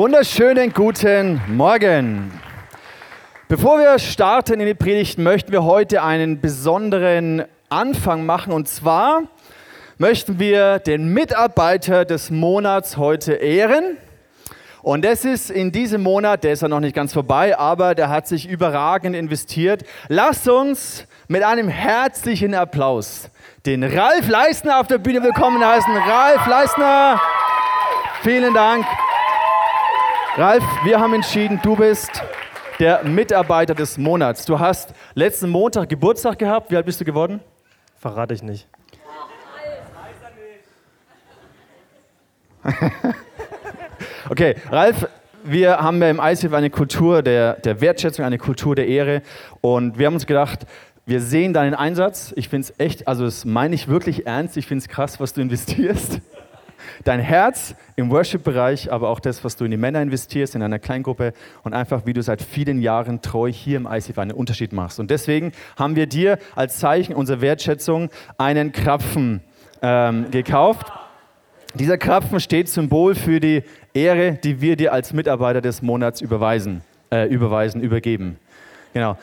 wunderschönen guten Morgen. Bevor wir starten in die Predigt, möchten wir heute einen besonderen Anfang machen. Und zwar möchten wir den Mitarbeiter des Monats heute ehren. Und das ist in diesem Monat, der ist ja noch nicht ganz vorbei, aber der hat sich überragend investiert. Lasst uns mit einem herzlichen Applaus den Ralf Leistner auf der Bühne willkommen heißen. Ralf Leistner, vielen Dank. Ralf, wir haben entschieden, du bist der Mitarbeiter des Monats. Du hast letzten Montag Geburtstag gehabt. Wie alt bist du geworden? Verrate ich nicht. okay, Ralf, wir haben ja im ICF eine Kultur der, der Wertschätzung, eine Kultur der Ehre. Und wir haben uns gedacht, wir sehen deinen Einsatz. Ich finde es echt, also das meine ich wirklich ernst. Ich finde es krass, was du investierst. Dein Herz im Worship-Bereich, aber auch das, was du in die Männer investierst, in einer Kleingruppe und einfach, wie du seit vielen Jahren treu hier im ICF einen Unterschied machst. Und deswegen haben wir dir als Zeichen unserer Wertschätzung einen Krapfen ähm, gekauft. Dieser Krapfen steht Symbol für die Ehre, die wir dir als Mitarbeiter des Monats überweisen, äh, überweisen, übergeben. Genau.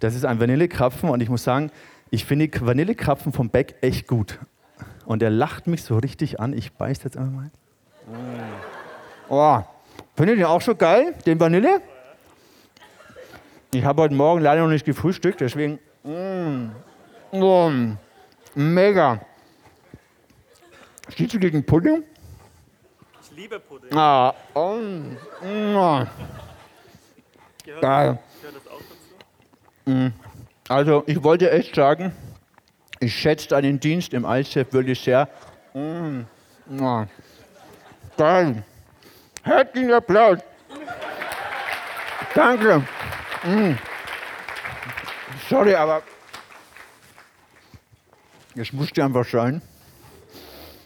Das ist ein Vanillekrapfen und ich muss sagen, ich finde Vanillekrapfen vom Beck echt gut. Und er lacht mich so richtig an. Ich beiß jetzt einmal mal. Oh, findet ihr auch so geil, den Vanille? Ich habe heute Morgen leider noch nicht gefrühstückt, deswegen. Mm, oh, mega. Stehst du gegen Pudding? Ich liebe Pudding. Ah, oh, oh. Gehört, Geil. gehört das auch dazu? Also, ich wollte echt sagen, ich schätze deinen Dienst im ICF wirklich sehr. Mm, oh. Geil. Herzlichen Applaus. Danke. Mm. Sorry, aber es musste einfach sein.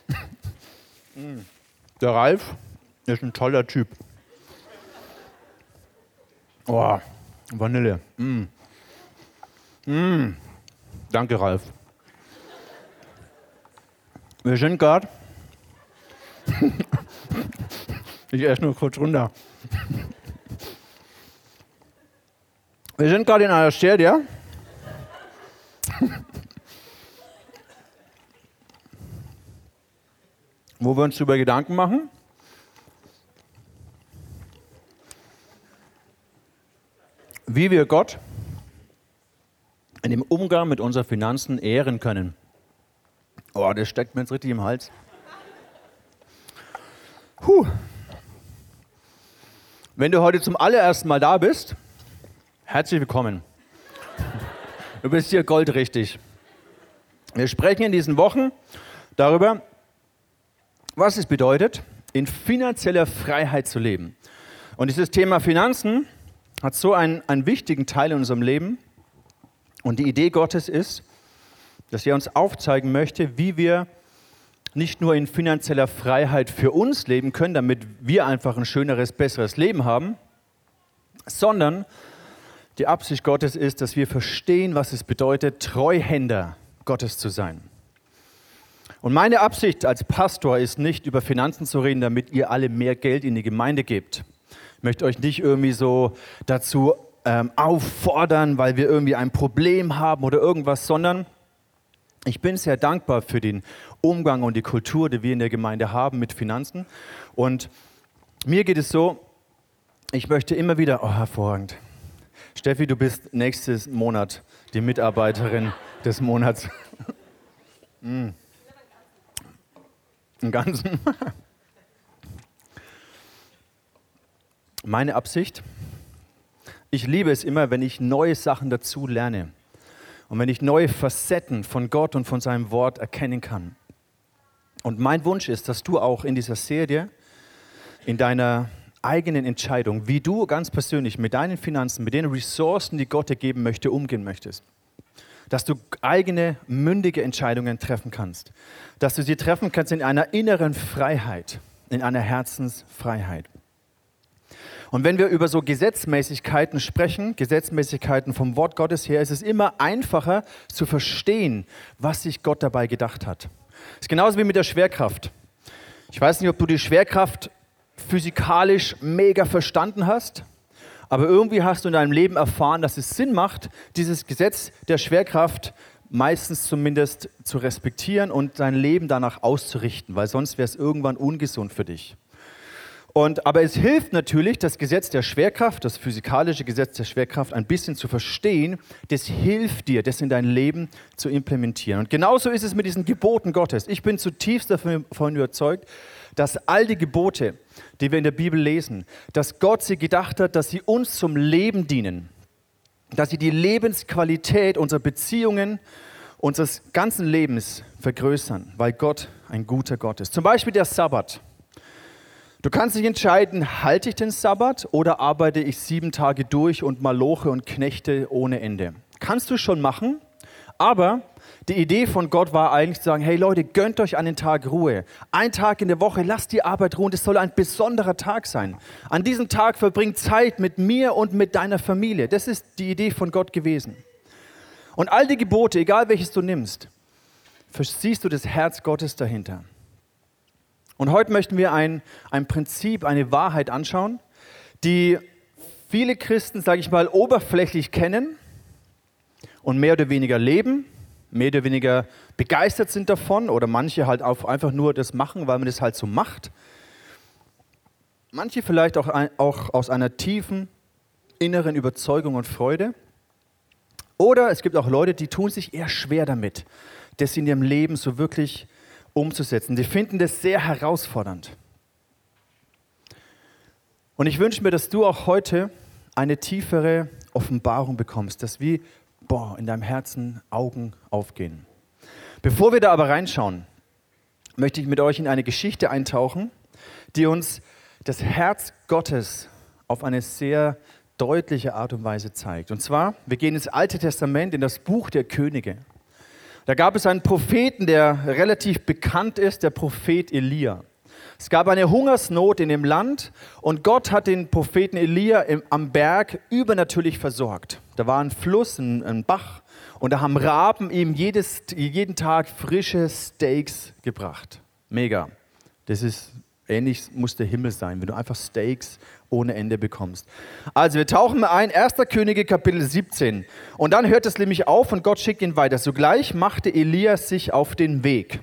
Mm. Der Ralf ist ein toller Typ. Oh, Vanille. Mm. Mm. Danke, Ralf. Wir sind gerade. ich esse nur kurz runter. Wir sind gerade in einer Serie. wo wir uns darüber Gedanken machen. Wie wir Gott in dem Umgang mit unseren Finanzen ehren können. Oh, das steckt mir jetzt richtig im Hals. Puh. Wenn du heute zum allerersten Mal da bist, herzlich willkommen. Du bist hier goldrichtig. Wir sprechen in diesen Wochen darüber, was es bedeutet, in finanzieller Freiheit zu leben. Und dieses Thema Finanzen hat so einen, einen wichtigen Teil in unserem Leben. Und die Idee Gottes ist, dass er uns aufzeigen möchte, wie wir nicht nur in finanzieller Freiheit für uns leben können, damit wir einfach ein schöneres, besseres Leben haben, sondern die Absicht Gottes ist, dass wir verstehen, was es bedeutet, Treuhänder Gottes zu sein. Und meine Absicht als Pastor ist nicht, über Finanzen zu reden, damit ihr alle mehr Geld in die Gemeinde gebt. Ich möchte euch nicht irgendwie so dazu ähm, auffordern, weil wir irgendwie ein Problem haben oder irgendwas, sondern ich bin sehr dankbar für den Umgang und die Kultur, die wir in der Gemeinde haben mit Finanzen. Und mir geht es so, ich möchte immer wieder, oh hervorragend. Steffi, du bist nächstes Monat die Mitarbeiterin des Monats. mm. Im Ganzen. Meine Absicht, ich liebe es immer, wenn ich neue Sachen dazu lerne und wenn ich neue Facetten von Gott und von seinem Wort erkennen kann. Und mein Wunsch ist, dass du auch in dieser Serie, in deiner eigenen Entscheidung, wie du ganz persönlich mit deinen Finanzen, mit den Ressourcen, die Gott dir geben möchte, umgehen möchtest. Dass du eigene, mündige Entscheidungen treffen kannst. Dass du sie treffen kannst in einer inneren Freiheit, in einer Herzensfreiheit. Und wenn wir über so Gesetzmäßigkeiten sprechen, Gesetzmäßigkeiten vom Wort Gottes her, ist es immer einfacher zu verstehen, was sich Gott dabei gedacht hat. Es ist genauso wie mit der Schwerkraft. Ich weiß nicht, ob du die Schwerkraft physikalisch mega verstanden hast, aber irgendwie hast du in deinem Leben erfahren, dass es Sinn macht, dieses Gesetz der Schwerkraft meistens zumindest zu respektieren und dein Leben danach auszurichten, weil sonst wäre es irgendwann ungesund für dich. Und, aber es hilft natürlich, das Gesetz der Schwerkraft, das physikalische Gesetz der Schwerkraft ein bisschen zu verstehen. Das hilft dir, das in dein Leben zu implementieren. Und genauso ist es mit diesen Geboten Gottes. Ich bin zutiefst davon überzeugt, dass all die Gebote, die wir in der Bibel lesen, dass Gott sie gedacht hat, dass sie uns zum Leben dienen, dass sie die Lebensqualität unserer Beziehungen, unseres ganzen Lebens vergrößern, weil Gott ein guter Gott ist. Zum Beispiel der Sabbat. Du kannst dich entscheiden, halte ich den Sabbat oder arbeite ich sieben Tage durch und maloche und knechte ohne Ende. Kannst du schon machen, aber die Idee von Gott war eigentlich zu sagen, hey Leute, gönnt euch einen Tag Ruhe. Ein Tag in der Woche, lasst die Arbeit ruhen. Das soll ein besonderer Tag sein. An diesem Tag verbringt Zeit mit mir und mit deiner Familie. Das ist die Idee von Gott gewesen. Und all die Gebote, egal welches du nimmst, siehst du das Herz Gottes dahinter. Und heute möchten wir ein, ein Prinzip, eine Wahrheit anschauen, die viele Christen, sage ich mal, oberflächlich kennen und mehr oder weniger leben, mehr oder weniger begeistert sind davon oder manche halt auch einfach nur das machen, weil man das halt so macht. Manche vielleicht auch, auch aus einer tiefen inneren Überzeugung und Freude. Oder es gibt auch Leute, die tun sich eher schwer damit, das in ihrem Leben so wirklich umzusetzen. Die finden das sehr herausfordernd. Und ich wünsche mir, dass du auch heute eine tiefere Offenbarung bekommst, dass wie boah, in deinem Herzen Augen aufgehen. Bevor wir da aber reinschauen, möchte ich mit euch in eine Geschichte eintauchen, die uns das Herz Gottes auf eine sehr deutliche Art und Weise zeigt. Und zwar, wir gehen ins Alte Testament, in das Buch der Könige. Da gab es einen Propheten, der relativ bekannt ist, der Prophet Elia. Es gab eine Hungersnot in dem Land und Gott hat den Propheten Elia im, am Berg übernatürlich versorgt. Da war ein Fluss, ein, ein Bach und da haben Raben ihm jedes, jeden Tag frische Steaks gebracht. Mega. Das ist ähnlich muss der Himmel sein, wenn du einfach Steaks ohne Ende bekommst. Also wir tauchen mal ein, 1. Könige Kapitel 17. Und dann hört es nämlich auf und Gott schickt ihn weiter. Sogleich machte Elias sich auf den Weg.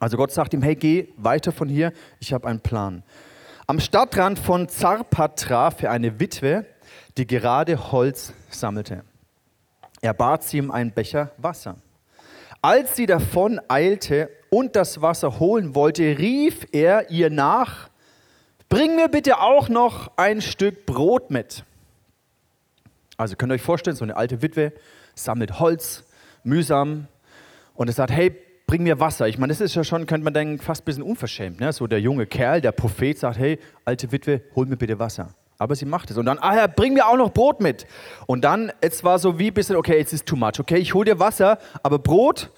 Also Gott sagt ihm, hey, geh weiter von hier, ich habe einen Plan. Am Stadtrand von Zarpat traf er eine Witwe, die gerade Holz sammelte. Er bat sie um einen Becher Wasser. Als sie davon eilte und das Wasser holen wollte, rief er ihr nach, bring mir bitte auch noch ein Stück Brot mit. Also könnt ihr euch vorstellen, so eine alte Witwe sammelt Holz, mühsam, und er sagt, hey, bring mir Wasser. Ich meine, das ist ja schon, könnte man denken, fast ein bisschen unverschämt. Ne? So der junge Kerl, der Prophet sagt, hey, alte Witwe, hol mir bitte Wasser. Aber sie macht es. Und dann, ah ja, bring mir auch noch Brot mit. Und dann, es war so wie ein bisschen, okay, jetzt ist too much. Okay, ich hol dir Wasser, aber Brot,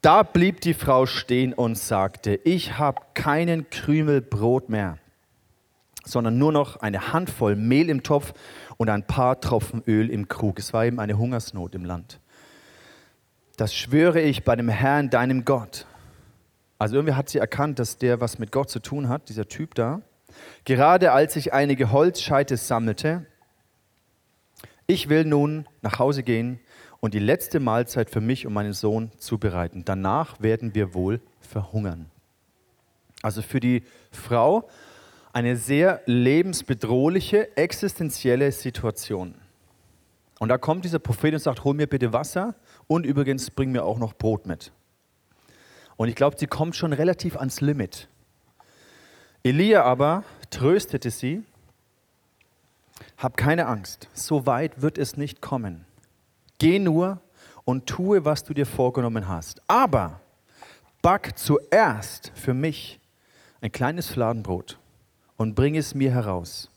da blieb die Frau stehen und sagte, ich habe keinen Krümel Brot mehr sondern nur noch eine Handvoll Mehl im Topf und ein paar Tropfen Öl im Krug. Es war eben eine Hungersnot im Land. Das schwöre ich bei dem Herrn, deinem Gott. Also irgendwie hat sie erkannt, dass der was mit Gott zu tun hat, dieser Typ da. Gerade als ich einige Holzscheite sammelte, ich will nun nach Hause gehen und die letzte Mahlzeit für mich und meinen Sohn zubereiten. Danach werden wir wohl verhungern. Also für die Frau eine sehr lebensbedrohliche, existenzielle Situation. Und da kommt dieser Prophet und sagt, hol mir bitte Wasser und übrigens bring mir auch noch Brot mit. Und ich glaube, sie kommt schon relativ ans Limit. Elia aber tröstete sie, hab keine Angst, so weit wird es nicht kommen. Geh nur und tue, was du dir vorgenommen hast. Aber back zuerst für mich ein kleines Fladenbrot und bring es mir heraus.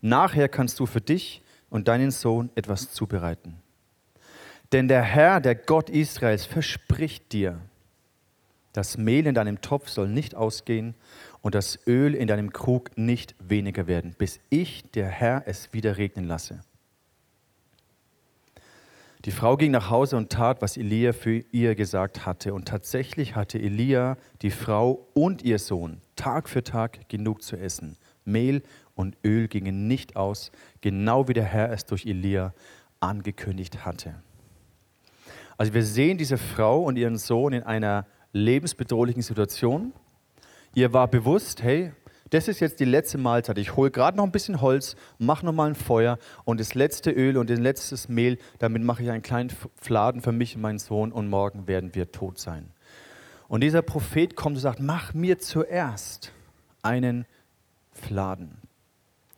Nachher kannst du für dich und deinen Sohn etwas zubereiten. Denn der Herr, der Gott Israels, verspricht dir, das Mehl in deinem Topf soll nicht ausgehen und das Öl in deinem Krug nicht weniger werden, bis ich, der Herr, es wieder regnen lasse. Die Frau ging nach Hause und tat, was Elia für ihr gesagt hatte. Und tatsächlich hatte Elia, die Frau und ihr Sohn Tag für Tag genug zu essen. Mehl und Öl gingen nicht aus, genau wie der Herr es durch Elia angekündigt hatte. Also wir sehen diese Frau und ihren Sohn in einer lebensbedrohlichen Situation. Ihr war bewusst, hey, das ist jetzt die letzte Mahlzeit. Ich hole gerade noch ein bisschen Holz, mache noch mal ein Feuer und das letzte Öl und das letzte Mehl, damit mache ich einen kleinen Fladen für mich und meinen Sohn und morgen werden wir tot sein. Und dieser Prophet kommt und sagt, mach mir zuerst einen Fladen.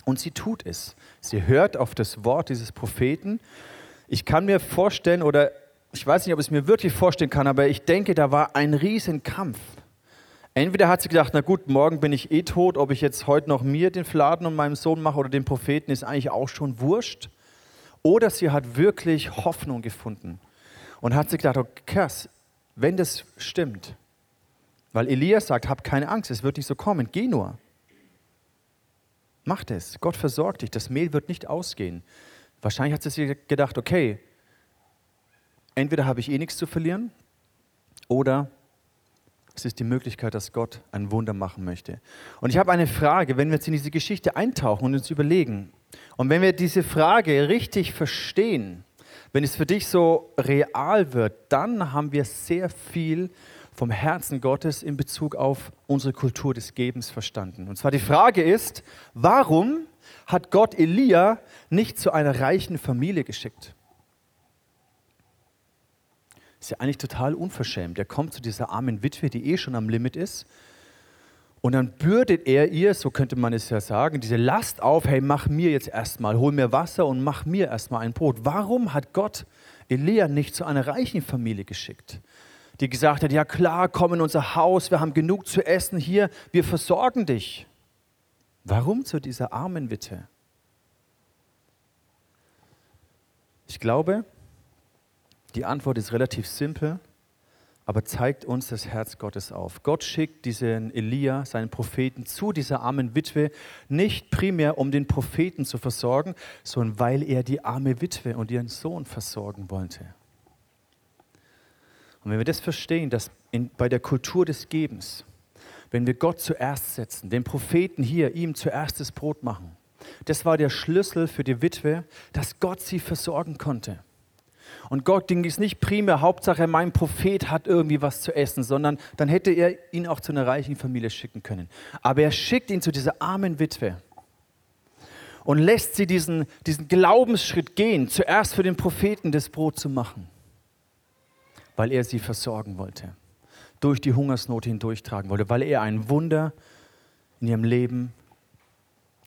Und sie tut es. Sie hört auf das Wort dieses Propheten. Ich kann mir vorstellen, oder ich weiß nicht, ob ich es mir wirklich vorstellen kann, aber ich denke, da war ein Riesenkampf. Entweder hat sie gedacht, na gut, morgen bin ich eh tot, ob ich jetzt heute noch mir den Fladen und meinem Sohn mache oder den Propheten, ist eigentlich auch schon wurscht. Oder sie hat wirklich Hoffnung gefunden und hat sich gedacht, okay, wenn das stimmt, weil Elias sagt, hab keine Angst, es wird nicht so kommen, geh nur. Mach das. Gott versorgt dich. Das Mehl wird nicht ausgehen. Wahrscheinlich hat sie sich gedacht, okay, entweder habe ich eh nichts zu verlieren oder es ist die Möglichkeit, dass Gott ein Wunder machen möchte. Und ich habe eine Frage, wenn wir jetzt in diese Geschichte eintauchen und uns überlegen, und wenn wir diese Frage richtig verstehen, wenn es für dich so real wird, dann haben wir sehr viel vom Herzen Gottes in Bezug auf unsere Kultur des Gebens verstanden. Und zwar die Frage ist, warum hat Gott Elia nicht zu einer reichen Familie geschickt? Ist ja eigentlich total unverschämt. Er kommt zu dieser armen Witwe, die eh schon am Limit ist. Und dann bürdet er ihr, so könnte man es ja sagen, diese Last auf, hey, mach mir jetzt erstmal, hol mir Wasser und mach mir erstmal ein Brot. Warum hat Gott Elia nicht zu einer reichen Familie geschickt? die gesagt hat, ja klar, komm in unser Haus, wir haben genug zu essen hier, wir versorgen dich. Warum zu dieser armen Witwe? Ich glaube, die Antwort ist relativ simpel, aber zeigt uns das Herz Gottes auf. Gott schickt diesen Elia, seinen Propheten, zu dieser armen Witwe, nicht primär um den Propheten zu versorgen, sondern weil er die arme Witwe und ihren Sohn versorgen wollte. Und wenn wir das verstehen, dass in, bei der Kultur des Gebens, wenn wir Gott zuerst setzen, den Propheten hier, ihm zuerst das Brot machen, das war der Schlüssel für die Witwe, dass Gott sie versorgen konnte. Und Gott ging es nicht primär, Hauptsache mein Prophet hat irgendwie was zu essen, sondern dann hätte er ihn auch zu einer reichen Familie schicken können. Aber er schickt ihn zu dieser armen Witwe und lässt sie diesen, diesen Glaubensschritt gehen, zuerst für den Propheten das Brot zu machen weil er sie versorgen wollte, durch die Hungersnot hindurchtragen wollte, weil er ein Wunder in ihrem Leben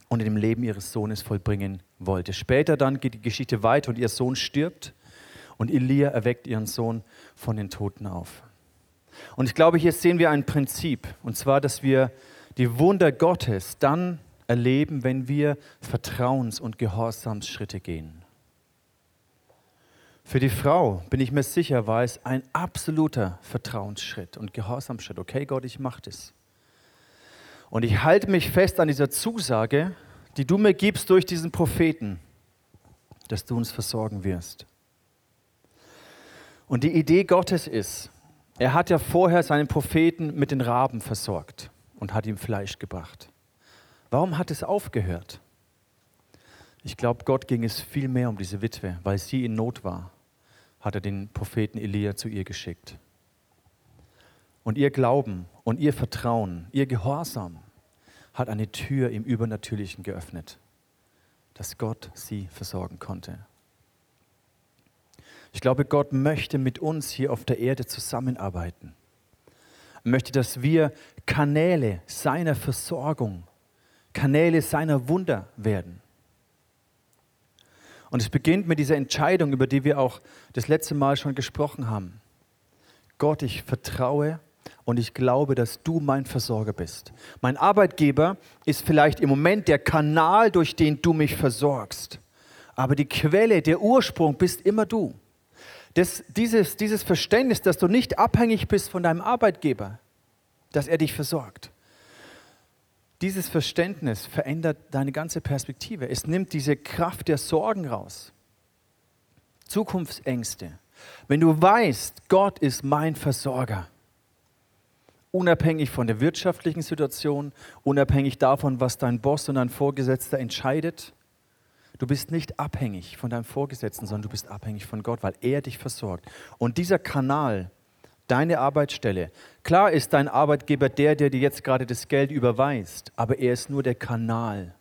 und in dem Leben ihres Sohnes vollbringen wollte. Später dann geht die Geschichte weiter und ihr Sohn stirbt und Elia erweckt ihren Sohn von den Toten auf. Und ich glaube, hier sehen wir ein Prinzip, und zwar, dass wir die Wunder Gottes dann erleben, wenn wir Vertrauens- und Gehorsamsschritte gehen. Für die Frau, bin ich mir sicher, war es ein absoluter Vertrauensschritt und Gehorsamschritt. Okay, Gott, ich mache das. Und ich halte mich fest an dieser Zusage, die du mir gibst durch diesen Propheten, dass du uns versorgen wirst. Und die Idee Gottes ist, er hat ja vorher seinen Propheten mit den Raben versorgt und hat ihm Fleisch gebracht. Warum hat es aufgehört? Ich glaube, Gott ging es viel mehr um diese Witwe, weil sie in Not war, hat er den Propheten Elia zu ihr geschickt. Und ihr Glauben und ihr Vertrauen, ihr Gehorsam hat eine Tür im Übernatürlichen geöffnet, dass Gott sie versorgen konnte. Ich glaube, Gott möchte mit uns hier auf der Erde zusammenarbeiten. Er möchte, dass wir Kanäle seiner Versorgung, Kanäle seiner Wunder werden. Und es beginnt mit dieser Entscheidung, über die wir auch das letzte Mal schon gesprochen haben. Gott, ich vertraue und ich glaube, dass du mein Versorger bist. Mein Arbeitgeber ist vielleicht im Moment der Kanal, durch den du mich versorgst. Aber die Quelle, der Ursprung bist immer du. Das, dieses, dieses Verständnis, dass du nicht abhängig bist von deinem Arbeitgeber, dass er dich versorgt. Dieses Verständnis verändert deine ganze Perspektive. Es nimmt diese Kraft der Sorgen raus. Zukunftsängste, wenn du weißt, Gott ist mein Versorger, unabhängig von der wirtschaftlichen Situation, unabhängig davon, was dein Boss und dein Vorgesetzter entscheidet, du bist nicht abhängig von deinem Vorgesetzten, sondern du bist abhängig von Gott, weil er dich versorgt. Und dieser Kanal, deine Arbeitsstelle, klar ist dein Arbeitgeber der, der dir jetzt gerade das Geld überweist, aber er ist nur der Kanal.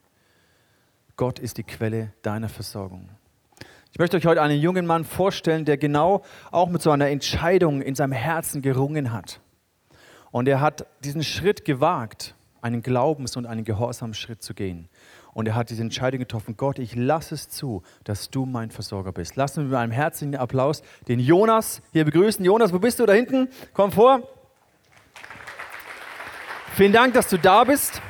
Gott ist die Quelle deiner Versorgung. Ich möchte euch heute einen jungen Mann vorstellen, der genau auch mit so einer Entscheidung in seinem Herzen gerungen hat. Und er hat diesen Schritt gewagt, einen Glaubens- und einen Gehorsamsschritt zu gehen. Und er hat diese Entscheidung getroffen, Gott, ich lasse es zu, dass du mein Versorger bist. Lass uns mit einem herzlichen Applaus den Jonas hier begrüßen. Jonas, wo bist du? Da hinten? Komm vor. Vielen Dank, dass du da bist.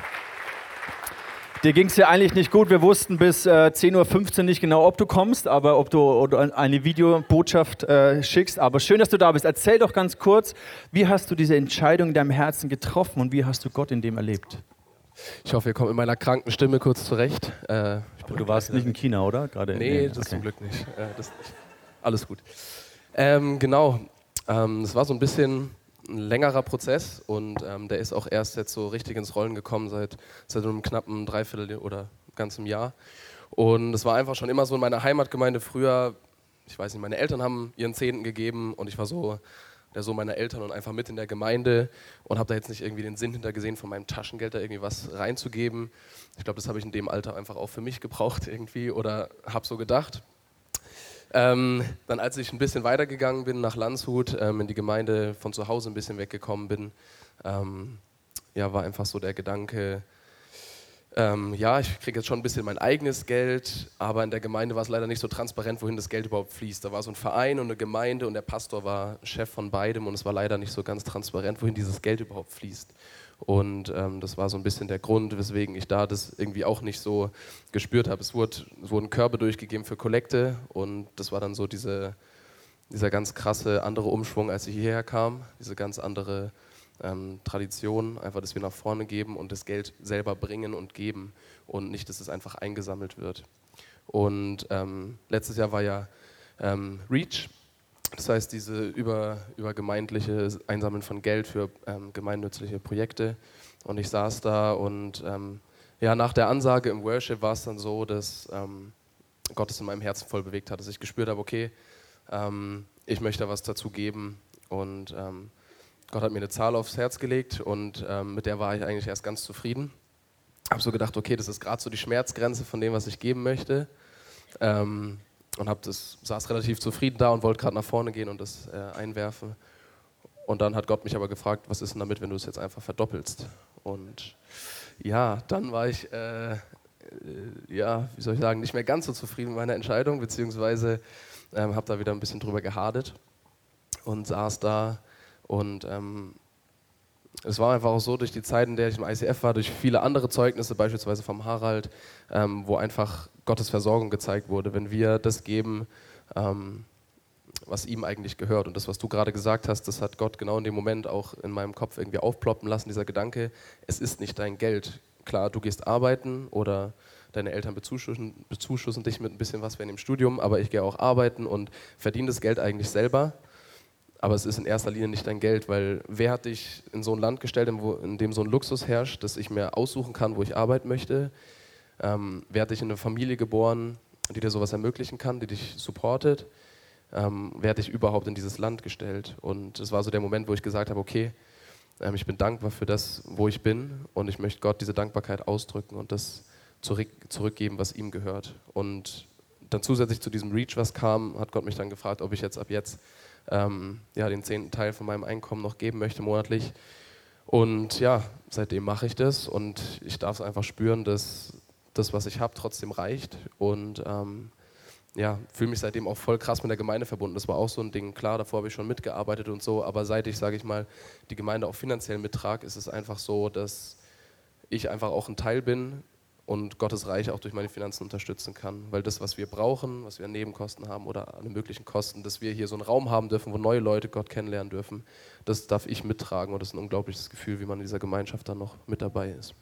Dir ging es ja eigentlich nicht gut. Wir wussten bis äh, 10.15 Uhr nicht genau, ob du kommst, aber ob du eine Videobotschaft äh, schickst. Aber schön, dass du da bist. Erzähl doch ganz kurz, wie hast du diese Entscheidung in deinem Herzen getroffen und wie hast du Gott in dem erlebt? Ich hoffe, ihr kommt mit meiner kranken Stimme kurz zurecht. Äh, du warst nicht in China, oder? Gerade nee, das okay. zum Glück nicht. Äh, das. Alles gut. Ähm, genau. Ähm, es war so ein bisschen ein längerer Prozess und ähm, der ist auch erst jetzt so richtig ins Rollen gekommen seit, seit einem knappen Dreiviertel oder ganzem Jahr. Und es war einfach schon immer so in meiner Heimatgemeinde früher, ich weiß nicht, meine Eltern haben ihren Zehnten gegeben und ich war so der Sohn meiner Eltern und einfach mit in der Gemeinde und habe da jetzt nicht irgendwie den Sinn hintergesehen, von meinem Taschengeld da irgendwie was reinzugeben. Ich glaube, das habe ich in dem Alter einfach auch für mich gebraucht irgendwie oder habe so gedacht. Ähm, dann, als ich ein bisschen weitergegangen bin nach Landshut, ähm, in die Gemeinde von zu Hause ein bisschen weggekommen bin, ähm, ja, war einfach so der Gedanke, ähm, ja, ich kriege jetzt schon ein bisschen mein eigenes Geld, aber in der Gemeinde war es leider nicht so transparent, wohin das Geld überhaupt fließt. Da war so ein Verein und eine Gemeinde und der Pastor war Chef von beidem und es war leider nicht so ganz transparent, wohin dieses Geld überhaupt fließt. Und ähm, das war so ein bisschen der Grund, weswegen ich da das irgendwie auch nicht so gespürt habe. Es, wurde, es wurden Körbe durchgegeben für Kollekte und das war dann so diese, dieser ganz krasse andere Umschwung, als ich hierher kam. Diese ganz andere ähm, Tradition, einfach, dass wir nach vorne geben und das Geld selber bringen und geben und nicht, dass es einfach eingesammelt wird. Und ähm, letztes Jahr war ja ähm, REACH das heißt, diese über, übergemeindliche Einsammeln von Geld für ähm, gemeinnützliche Projekte. Und ich saß da und ähm, ja, nach der Ansage im Worship war es dann so, dass ähm, Gott es in meinem Herzen voll bewegt hat, dass ich gespürt habe, okay, ich möchte was dazu geben. Und ähm, Gott hat mir eine Zahl aufs Herz gelegt und ähm, mit der war ich eigentlich erst ganz zufrieden. Habe so gedacht, okay, das ist gerade so die Schmerzgrenze von dem, was ich geben möchte. Ähm, und hab das, saß relativ zufrieden da und wollte gerade nach vorne gehen und das äh, einwerfen. Und dann hat Gott mich aber gefragt, was ist denn damit, wenn du es jetzt einfach verdoppelst? Und ja, dann war ich, äh, äh, ja, wie soll ich sagen, nicht mehr ganz so zufrieden mit meiner Entscheidung, beziehungsweise ähm, habe da wieder ein bisschen drüber gehadet und saß da und ähm, es war einfach auch so, durch die Zeit, in der ich im ICF war, durch viele andere Zeugnisse, beispielsweise vom Harald, ähm, wo einfach Gottes Versorgung gezeigt wurde, wenn wir das geben, ähm, was ihm eigentlich gehört. Und das, was du gerade gesagt hast, das hat Gott genau in dem Moment auch in meinem Kopf irgendwie aufploppen lassen, dieser Gedanke, es ist nicht dein Geld. Klar, du gehst arbeiten oder deine Eltern bezuschussen, bezuschussen dich mit ein bisschen was während dem Studium, aber ich gehe auch arbeiten und verdiene das Geld eigentlich selber aber es ist in erster Linie nicht dein Geld, weil wer hat dich in so ein Land gestellt, in, dem so ein Luxus herrscht, dass ich mir aussuchen kann, wo ich arbeiten möchte? Ähm, wer hat dich in eine Familie geboren, die dir sowas ermöglichen kann, die dich supportet? Ähm, wer hat dich überhaupt in dieses Land gestellt? Und es war so der Moment, wo ich gesagt habe, okay, ähm, ich bin dankbar für das, wo ich bin und ich möchte Gott diese Dankbarkeit ausdrücken und das zurück, zurückgeben, was ihm gehört. Und dann zusätzlich zu diesem Reach, was kam, hat Gott mich dann gefragt, ob ich jetzt ab jetzt ähm, ja, den zehnten Teil von meinem Einkommen noch geben möchte monatlich. Und ja, seitdem mache ich das und ich darf es einfach spüren, dass das, was ich habe, trotzdem reicht. Und ähm, ja, fühle mich seitdem auch voll krass mit der Gemeinde verbunden. Das war auch so ein Ding. Klar, davor habe ich schon mitgearbeitet und so, aber seit ich, sage ich mal, die Gemeinde auch finanziell mittrage, ist es einfach so, dass ich einfach auch ein Teil bin und Gottes Reich auch durch meine Finanzen unterstützen kann. Weil das, was wir brauchen, was wir an Nebenkosten haben oder an möglichen Kosten, dass wir hier so einen Raum haben dürfen, wo neue Leute Gott kennenlernen dürfen, das darf ich mittragen und das ist ein unglaubliches Gefühl, wie man in dieser Gemeinschaft dann noch mit dabei ist.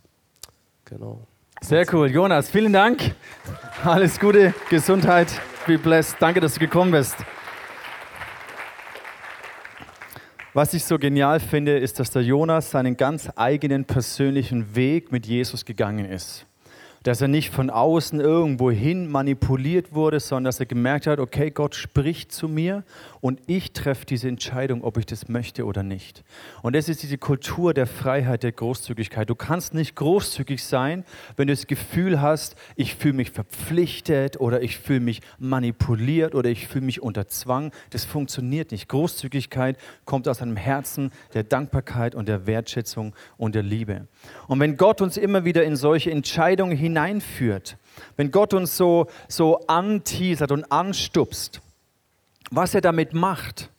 Genau. Sehr cool. Jonas, vielen Dank. Alles Gute, Gesundheit. be blessed. Danke, dass du gekommen bist. Was ich so genial finde, ist, dass der Jonas seinen ganz eigenen persönlichen Weg mit Jesus gegangen ist dass er nicht von außen irgendwo hin manipuliert wurde, sondern dass er gemerkt hat, okay, Gott spricht zu mir und ich treffe diese Entscheidung, ob ich das möchte oder nicht. Und das ist diese Kultur der Freiheit, der Großzügigkeit. Du kannst nicht großzügig sein, wenn du das Gefühl hast, ich fühle mich verpflichtet oder ich fühle mich manipuliert oder ich fühle mich unter Zwang. Das funktioniert nicht. Großzügigkeit kommt aus einem Herzen der Dankbarkeit und der Wertschätzung und der Liebe. Und wenn Gott uns immer wieder in solche Entscheidungen hineinführt, wenn Gott uns so, so anteasert und anstupst, was er damit macht,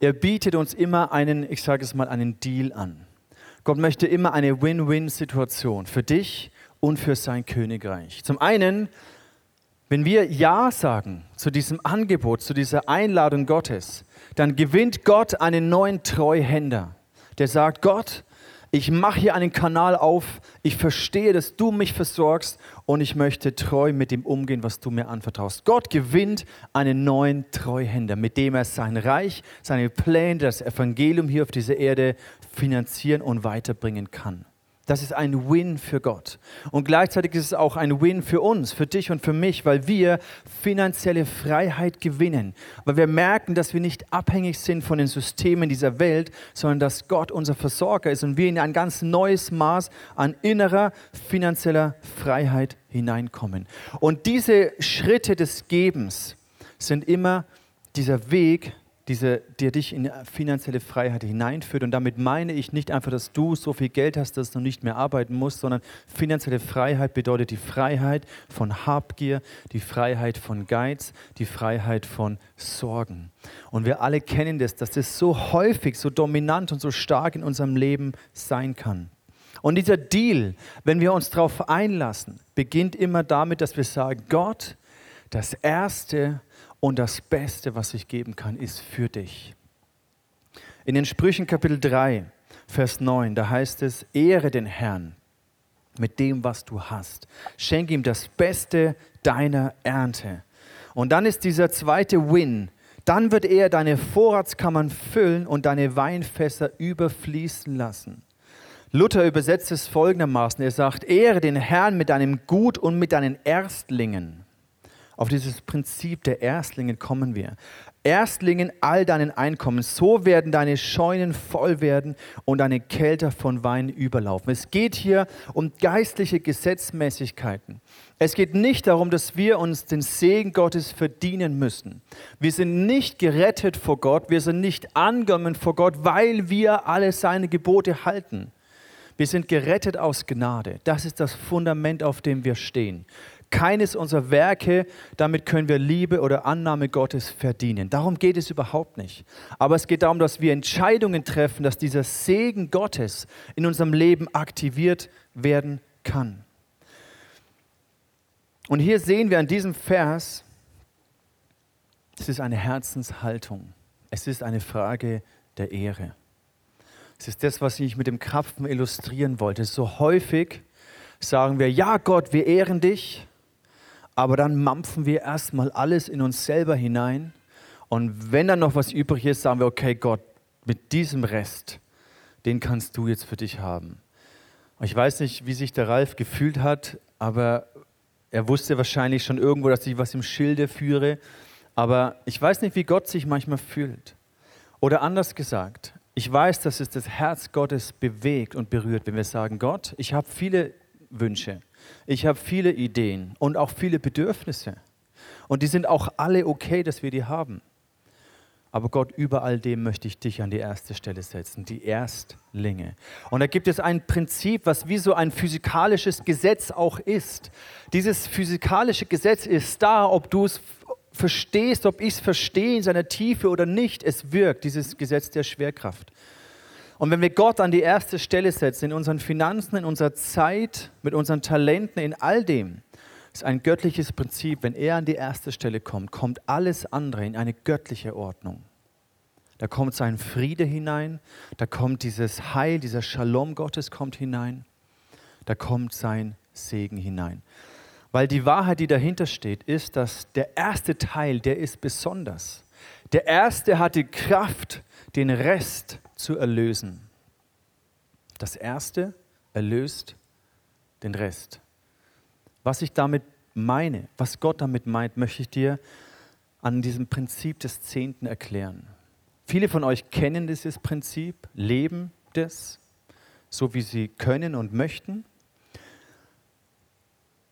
er bietet uns immer einen, ich sage es mal, einen Deal an. Gott möchte immer eine Win-Win-Situation für dich und für sein Königreich. Zum einen, wenn wir Ja sagen zu diesem Angebot, zu dieser Einladung Gottes, dann gewinnt Gott einen neuen Treuhänder, der sagt, Gott, ich mache hier einen Kanal auf, ich verstehe, dass du mich versorgst und ich möchte treu mit dem umgehen, was du mir anvertraust. Gott gewinnt einen neuen Treuhänder, mit dem er sein Reich, seine Pläne, das Evangelium hier auf dieser Erde finanzieren und weiterbringen kann. Das ist ein Win für Gott. Und gleichzeitig ist es auch ein Win für uns, für dich und für mich, weil wir finanzielle Freiheit gewinnen. Weil wir merken, dass wir nicht abhängig sind von den Systemen dieser Welt, sondern dass Gott unser Versorger ist und wir in ein ganz neues Maß an innerer finanzieller Freiheit hineinkommen. Und diese Schritte des Gebens sind immer dieser Weg, diese, der dich in finanzielle Freiheit hineinführt. Und damit meine ich nicht einfach, dass du so viel Geld hast, dass du nicht mehr arbeiten musst, sondern finanzielle Freiheit bedeutet die Freiheit von Habgier, die Freiheit von Geiz, die Freiheit von Sorgen. Und wir alle kennen das, dass das so häufig, so dominant und so stark in unserem Leben sein kann. Und dieser Deal, wenn wir uns darauf einlassen, beginnt immer damit, dass wir sagen, Gott, das Erste, und das Beste, was ich geben kann, ist für dich. In den Sprüchen Kapitel 3, Vers 9, da heißt es, ehre den Herrn mit dem, was du hast. Schenke ihm das Beste deiner Ernte. Und dann ist dieser zweite Win. Dann wird er deine Vorratskammern füllen und deine Weinfässer überfließen lassen. Luther übersetzt es folgendermaßen. Er sagt, ehre den Herrn mit deinem Gut und mit deinen Erstlingen. Auf dieses Prinzip der Erstlinge kommen wir. Erstlingen all deinen Einkommen, so werden deine Scheunen voll werden und deine Kälter von Wein überlaufen. Es geht hier um geistliche Gesetzmäßigkeiten. Es geht nicht darum, dass wir uns den Segen Gottes verdienen müssen. Wir sind nicht gerettet vor Gott, wir sind nicht angenommen vor Gott, weil wir alle seine Gebote halten. Wir sind gerettet aus Gnade. Das ist das Fundament, auf dem wir stehen keines unserer Werke, damit können wir Liebe oder Annahme Gottes verdienen. Darum geht es überhaupt nicht. Aber es geht darum, dass wir Entscheidungen treffen, dass dieser Segen Gottes in unserem Leben aktiviert werden kann. Und hier sehen wir an diesem Vers, es ist eine Herzenshaltung. Es ist eine Frage der Ehre. Es ist das, was ich mit dem Krapfen illustrieren wollte. So häufig sagen wir, ja Gott, wir ehren dich, aber dann mampfen wir erstmal alles in uns selber hinein. Und wenn dann noch was übrig ist, sagen wir, okay, Gott, mit diesem Rest, den kannst du jetzt für dich haben. Ich weiß nicht, wie sich der Ralf gefühlt hat, aber er wusste wahrscheinlich schon irgendwo, dass ich was im Schilde führe. Aber ich weiß nicht, wie Gott sich manchmal fühlt. Oder anders gesagt, ich weiß, dass es das Herz Gottes bewegt und berührt, wenn wir sagen, Gott, ich habe viele Wünsche. Ich habe viele Ideen und auch viele Bedürfnisse. Und die sind auch alle okay, dass wir die haben. Aber Gott, über all dem möchte ich dich an die erste Stelle setzen, die Erstlinge. Und da gibt es ein Prinzip, was wie so ein physikalisches Gesetz auch ist. Dieses physikalische Gesetz ist da, ob du es verstehst, ob ich es verstehe in seiner Tiefe oder nicht. Es wirkt, dieses Gesetz der Schwerkraft. Und wenn wir Gott an die erste Stelle setzen, in unseren Finanzen, in unserer Zeit, mit unseren Talenten, in all dem, ist ein göttliches Prinzip. Wenn er an die erste Stelle kommt, kommt alles andere in eine göttliche Ordnung. Da kommt sein Friede hinein, da kommt dieses Heil, dieser Shalom Gottes kommt hinein, da kommt sein Segen hinein. Weil die Wahrheit, die dahinter steht, ist, dass der erste Teil, der ist besonders. Der erste hat die Kraft, den Rest zu erlösen. Das erste erlöst den Rest. Was ich damit meine, was Gott damit meint, möchte ich dir an diesem Prinzip des Zehnten erklären. Viele von euch kennen dieses Prinzip, leben das, so wie sie können und möchten.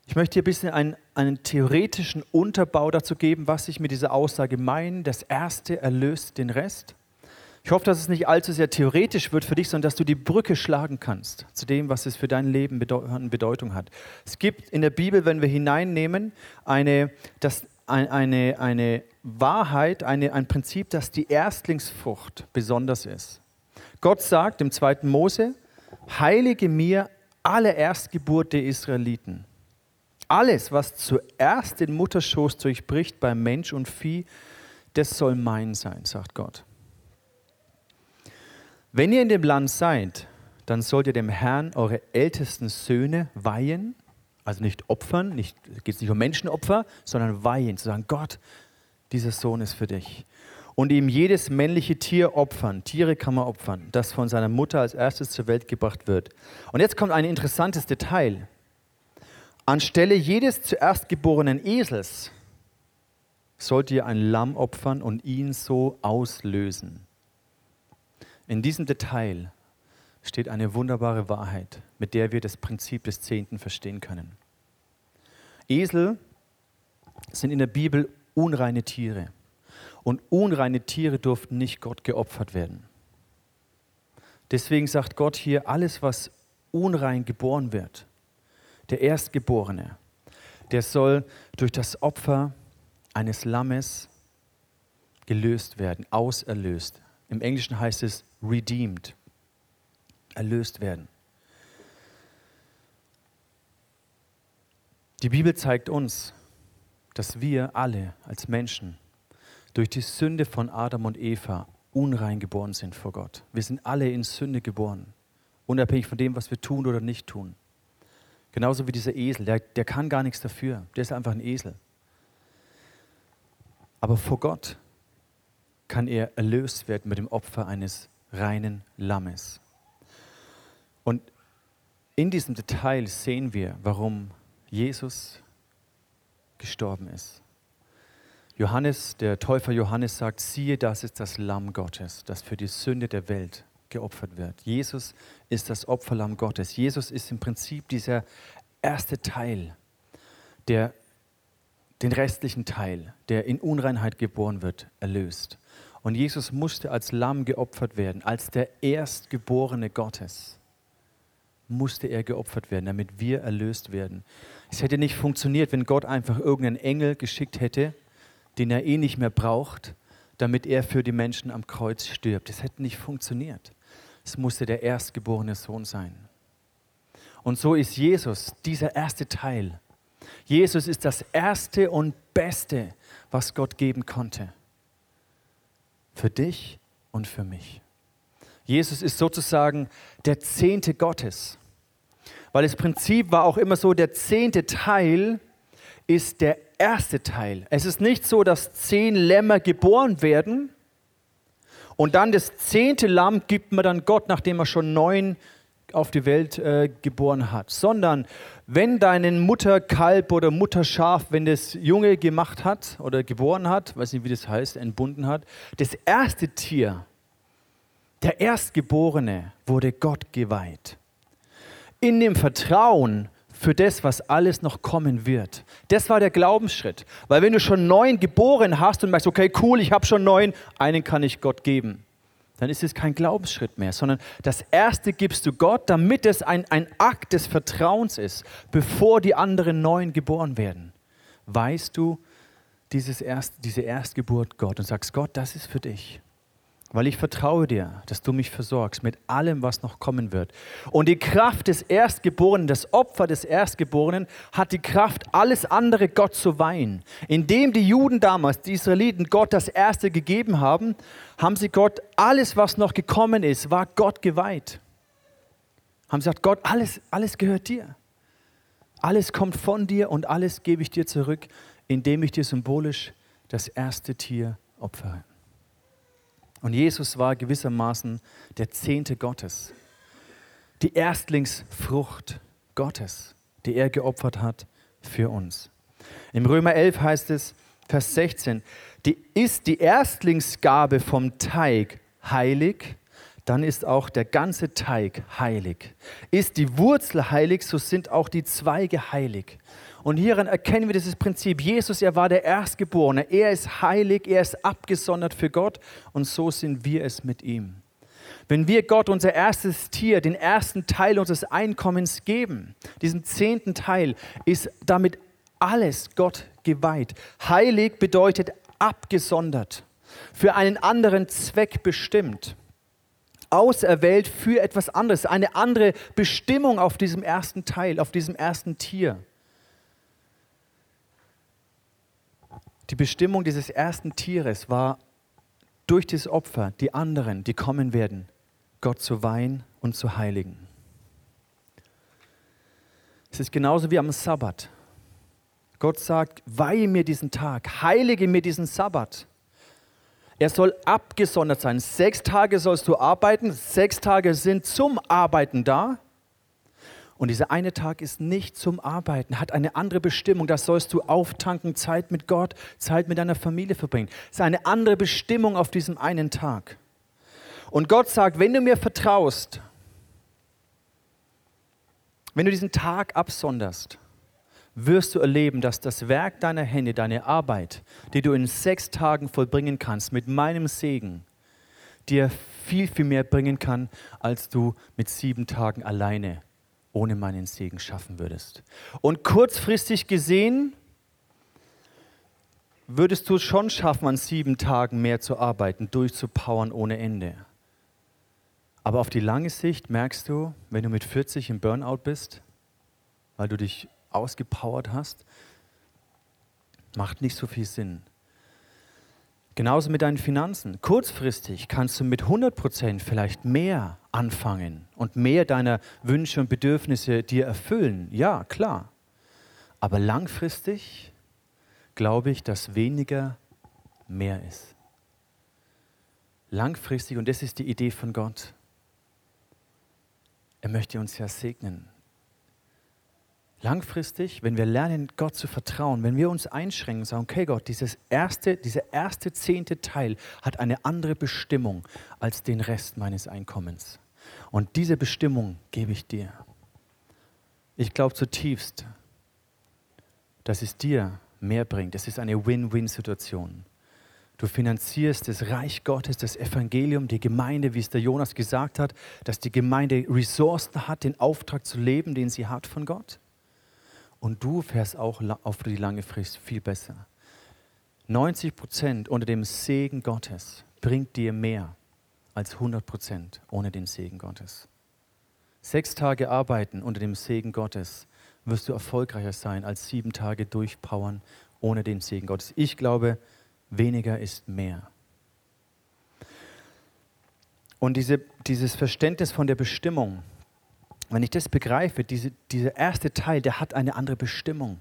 Ich möchte hier ein bisschen einen, einen theoretischen Unterbau dazu geben, was ich mit dieser Aussage meine. Das Erste erlöst den Rest. Ich hoffe, dass es nicht allzu sehr theoretisch wird für dich, sondern dass du die Brücke schlagen kannst zu dem, was es für dein Leben an Bedeutung hat. Es gibt in der Bibel, wenn wir hineinnehmen, eine, das, eine, eine Wahrheit, eine, ein Prinzip, dass die Erstlingsfrucht besonders ist. Gott sagt im 2. Mose, heilige mir alle Erstgeburt der Israeliten. Alles, was zuerst den Mutterschoß durchbricht bei Mensch und Vieh, das soll mein sein, sagt Gott. Wenn ihr in dem Land seid, dann sollt ihr dem Herrn eure ältesten Söhne weihen, also nicht opfern, nicht, geht es nicht um Menschenopfer, sondern weihen, zu sagen, Gott, dieser Sohn ist für dich. Und ihm jedes männliche Tier opfern, Tiere kann man opfern, das von seiner Mutter als erstes zur Welt gebracht wird. Und jetzt kommt ein interessantes Detail. Anstelle jedes zuerst geborenen Esels sollt ihr ein Lamm opfern und ihn so auslösen. In diesem Detail steht eine wunderbare Wahrheit, mit der wir das Prinzip des Zehnten verstehen können. Esel sind in der Bibel unreine Tiere. Und unreine Tiere durften nicht Gott geopfert werden. Deswegen sagt Gott hier, alles, was unrein geboren wird, der Erstgeborene, der soll durch das Opfer eines Lammes gelöst werden, auserlöst. Im Englischen heißt es redeemed, erlöst werden. Die Bibel zeigt uns, dass wir alle als Menschen durch die Sünde von Adam und Eva unrein geboren sind vor Gott. Wir sind alle in Sünde geboren, unabhängig von dem, was wir tun oder nicht tun. Genauso wie dieser Esel, der, der kann gar nichts dafür, der ist einfach ein Esel. Aber vor Gott kann er erlöst werden mit dem Opfer eines reinen Lammes. Und in diesem Detail sehen wir, warum Jesus gestorben ist. Johannes, der Täufer Johannes sagt, siehe, das ist das Lamm Gottes, das für die Sünde der Welt geopfert wird. Jesus ist das Opferlamm Gottes. Jesus ist im Prinzip dieser erste Teil, der den restlichen Teil, der in Unreinheit geboren wird, erlöst. Und Jesus musste als Lamm geopfert werden, als der Erstgeborene Gottes musste er geopfert werden, damit wir erlöst werden. Es hätte nicht funktioniert, wenn Gott einfach irgendeinen Engel geschickt hätte, den er eh nicht mehr braucht, damit er für die Menschen am Kreuz stirbt. Es hätte nicht funktioniert. Es musste der erstgeborene Sohn sein. Und so ist Jesus dieser erste Teil. Jesus ist das erste und beste, was Gott geben konnte. Für dich und für mich. Jesus ist sozusagen der Zehnte Gottes. Weil das Prinzip war auch immer so, der zehnte Teil ist der erste Teil. Es ist nicht so, dass zehn Lämmer geboren werden und dann das zehnte Lamm gibt man dann Gott, nachdem er schon neun auf die Welt äh, geboren hat, sondern wenn deine Mutterkalb oder Mutterschaf, wenn das Junge gemacht hat oder geboren hat, weiß nicht, wie das heißt, entbunden hat, das erste Tier, der Erstgeborene, wurde Gott geweiht. In dem Vertrauen für das, was alles noch kommen wird. Das war der Glaubensschritt. Weil wenn du schon neun geboren hast und merkst, okay, cool, ich habe schon neun, einen kann ich Gott geben dann ist es kein Glaubensschritt mehr, sondern das Erste gibst du Gott, damit es ein, ein Akt des Vertrauens ist, bevor die anderen Neuen geboren werden. Weißt du dieses Erst, diese Erstgeburt Gott und sagst, Gott, das ist für dich weil ich vertraue dir, dass du mich versorgst mit allem, was noch kommen wird. Und die Kraft des Erstgeborenen, das Opfer des Erstgeborenen, hat die Kraft, alles andere Gott zu weihen. Indem die Juden damals, die Israeliten, Gott das Erste gegeben haben, haben sie Gott, alles, was noch gekommen ist, war Gott geweiht. Haben gesagt, Gott, alles, alles gehört dir. Alles kommt von dir und alles gebe ich dir zurück, indem ich dir symbolisch das erste Tier opfere. Und Jesus war gewissermaßen der Zehnte Gottes, die Erstlingsfrucht Gottes, die er geopfert hat für uns. Im Römer 11 heißt es, Vers 16, die ist die Erstlingsgabe vom Teig heilig, dann ist auch der ganze Teig heilig. Ist die Wurzel heilig, so sind auch die Zweige heilig. Und hierin erkennen wir dieses Prinzip. Jesus, er war der Erstgeborene. Er ist heilig, er ist abgesondert für Gott und so sind wir es mit ihm. Wenn wir Gott unser erstes Tier, den ersten Teil unseres Einkommens geben, diesen zehnten Teil, ist damit alles Gott geweiht. Heilig bedeutet abgesondert, für einen anderen Zweck bestimmt, auserwählt für etwas anderes, eine andere Bestimmung auf diesem ersten Teil, auf diesem ersten Tier. Die Bestimmung dieses ersten Tieres war durch das Opfer die anderen, die kommen werden, Gott zu weihen und zu heiligen. Es ist genauso wie am Sabbat. Gott sagt, weihe mir diesen Tag, heilige mir diesen Sabbat. Er soll abgesondert sein. Sechs Tage sollst du arbeiten, sechs Tage sind zum Arbeiten da. Und dieser eine Tag ist nicht zum Arbeiten, hat eine andere Bestimmung. Das sollst du auftanken, Zeit mit Gott, Zeit mit deiner Familie verbringen. Es ist eine andere Bestimmung auf diesem einen Tag. Und Gott sagt, wenn du mir vertraust, wenn du diesen Tag absonderst, wirst du erleben, dass das Werk deiner Hände, deine Arbeit, die du in sechs Tagen vollbringen kannst, mit meinem Segen, dir viel, viel mehr bringen kann, als du mit sieben Tagen alleine ohne meinen Segen schaffen würdest. Und kurzfristig gesehen würdest du es schon schaffen, an sieben Tagen mehr zu arbeiten, durchzupowern ohne Ende. Aber auf die lange Sicht merkst du, wenn du mit 40 im Burnout bist, weil du dich ausgepowert hast, macht nicht so viel Sinn. Genauso mit deinen Finanzen. Kurzfristig kannst du mit 100% vielleicht mehr anfangen und mehr deiner Wünsche und Bedürfnisse dir erfüllen. Ja, klar. Aber langfristig glaube ich, dass weniger mehr ist. Langfristig, und das ist die Idee von Gott. Er möchte uns ja segnen. Langfristig, wenn wir lernen, Gott zu vertrauen, wenn wir uns einschränken und sagen, okay Gott, dieses erste, dieser erste zehnte Teil hat eine andere Bestimmung als den Rest meines Einkommens. Und diese Bestimmung gebe ich dir. Ich glaube zutiefst, dass es dir mehr bringt. Es ist eine Win-Win-Situation. Du finanzierst das Reich Gottes, das Evangelium, die Gemeinde, wie es der Jonas gesagt hat, dass die Gemeinde Ressourcen hat, den Auftrag zu leben, den sie hat von Gott. Und du fährst auch auf die lange Frist viel besser. 90 Prozent unter dem Segen Gottes bringt dir mehr als 100 Prozent ohne den Segen Gottes. Sechs Tage arbeiten unter dem Segen Gottes wirst du erfolgreicher sein als sieben Tage durchpowern ohne den Segen Gottes. Ich glaube, weniger ist mehr. Und diese, dieses Verständnis von der Bestimmung, wenn ich das begreife, diese, dieser erste Teil, der hat eine andere Bestimmung.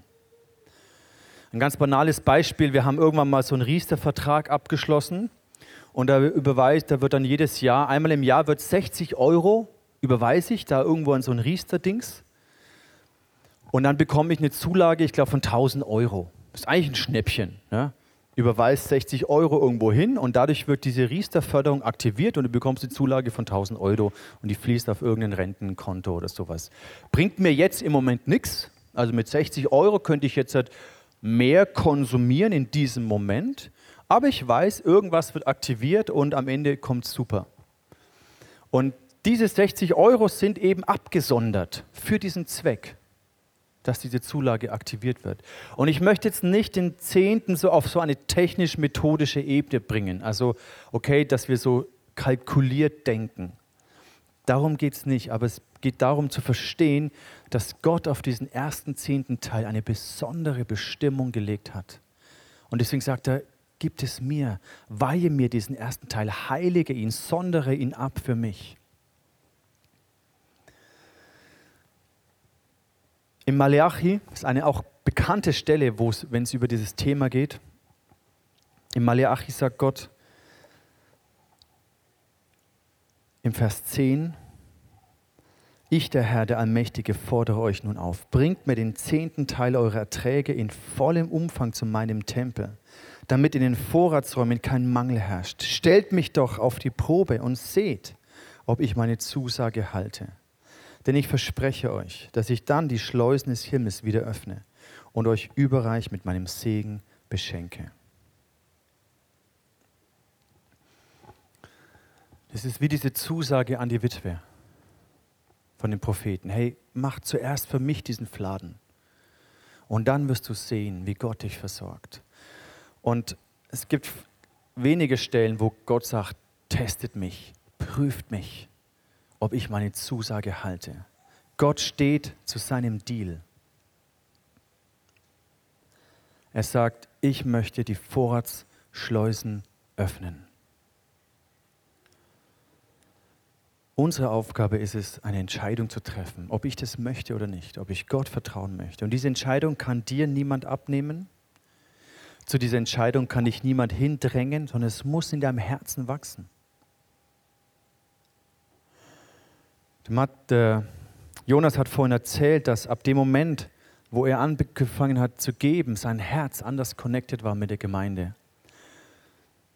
Ein ganz banales Beispiel, wir haben irgendwann mal so einen Riester-Vertrag abgeschlossen und da überweist, da wird dann jedes Jahr, einmal im Jahr wird 60 Euro, überweise ich da irgendwo an so ein Riester-Dings und dann bekomme ich eine Zulage, ich glaube von 1000 Euro. Das ist eigentlich ein Schnäppchen. Ne? überweist 60 Euro irgendwo hin und dadurch wird diese Riester-Förderung aktiviert und du bekommst die Zulage von 1000 Euro und die fließt auf irgendein Rentenkonto oder sowas. Bringt mir jetzt im Moment nichts. Also mit 60 Euro könnte ich jetzt halt mehr konsumieren in diesem Moment, aber ich weiß, irgendwas wird aktiviert und am Ende kommt super. Und diese 60 Euro sind eben abgesondert für diesen Zweck dass diese Zulage aktiviert wird. Und ich möchte jetzt nicht den Zehnten so auf so eine technisch-methodische Ebene bringen. Also, okay, dass wir so kalkuliert denken. Darum geht es nicht, aber es geht darum zu verstehen, dass Gott auf diesen ersten zehnten Teil eine besondere Bestimmung gelegt hat. Und deswegen sagt er, gib es mir, weihe mir diesen ersten Teil, heilige ihn, sondere ihn ab für mich. Im Maleachi ist eine auch bekannte Stelle, wenn es über dieses Thema geht. Im Maleachi sagt Gott im Vers 10, ich, der Herr, der Allmächtige, fordere euch nun auf, bringt mir den zehnten Teil eurer Erträge in vollem Umfang zu meinem Tempel, damit in den Vorratsräumen kein Mangel herrscht. Stellt mich doch auf die Probe und seht, ob ich meine Zusage halte. Denn ich verspreche euch, dass ich dann die Schleusen des Himmels wieder öffne und euch überreich mit meinem Segen beschenke. Das ist wie diese Zusage an die Witwe von den Propheten. Hey, mach zuerst für mich diesen Fladen. Und dann wirst du sehen, wie Gott dich versorgt. Und es gibt wenige Stellen, wo Gott sagt, testet mich, prüft mich, ob ich meine Zusage halte. Gott steht zu seinem Deal. Er sagt, ich möchte die Vorratsschleusen öffnen. Unsere Aufgabe ist es, eine Entscheidung zu treffen, ob ich das möchte oder nicht, ob ich Gott vertrauen möchte. Und diese Entscheidung kann dir niemand abnehmen. Zu dieser Entscheidung kann dich niemand hindrängen, sondern es muss in deinem Herzen wachsen. Jonas hat vorhin erzählt, dass ab dem Moment, wo er angefangen hat zu geben, sein Herz anders connected war mit der Gemeinde.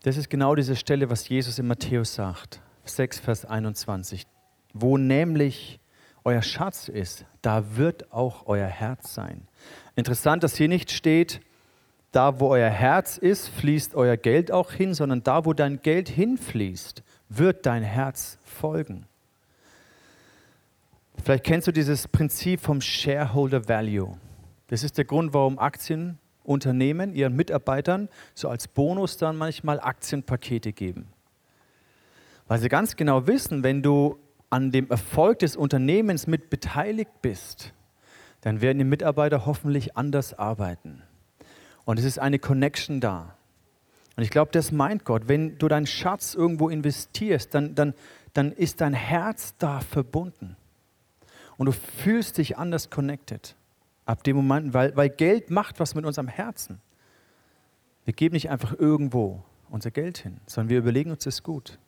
Das ist genau diese Stelle, was Jesus in Matthäus sagt. 6, Vers 21. Wo nämlich euer Schatz ist, da wird auch euer Herz sein. Interessant, dass hier nicht steht, da wo euer Herz ist, fließt euer Geld auch hin, sondern da wo dein Geld hinfließt, wird dein Herz folgen. Vielleicht kennst du dieses Prinzip vom Shareholder Value. Das ist der Grund, warum Aktienunternehmen ihren Mitarbeitern so als Bonus dann manchmal Aktienpakete geben. Weil sie ganz genau wissen, wenn du an dem Erfolg des Unternehmens mit beteiligt bist, dann werden die Mitarbeiter hoffentlich anders arbeiten. Und es ist eine Connection da. Und ich glaube, das meint Gott. Wenn du deinen Schatz irgendwo investierst, dann, dann, dann ist dein Herz da verbunden. Und du fühlst dich anders connected. Ab dem Moment, weil, weil Geld macht was mit unserem Herzen. Wir geben nicht einfach irgendwo unser Geld hin, sondern wir überlegen uns das gut.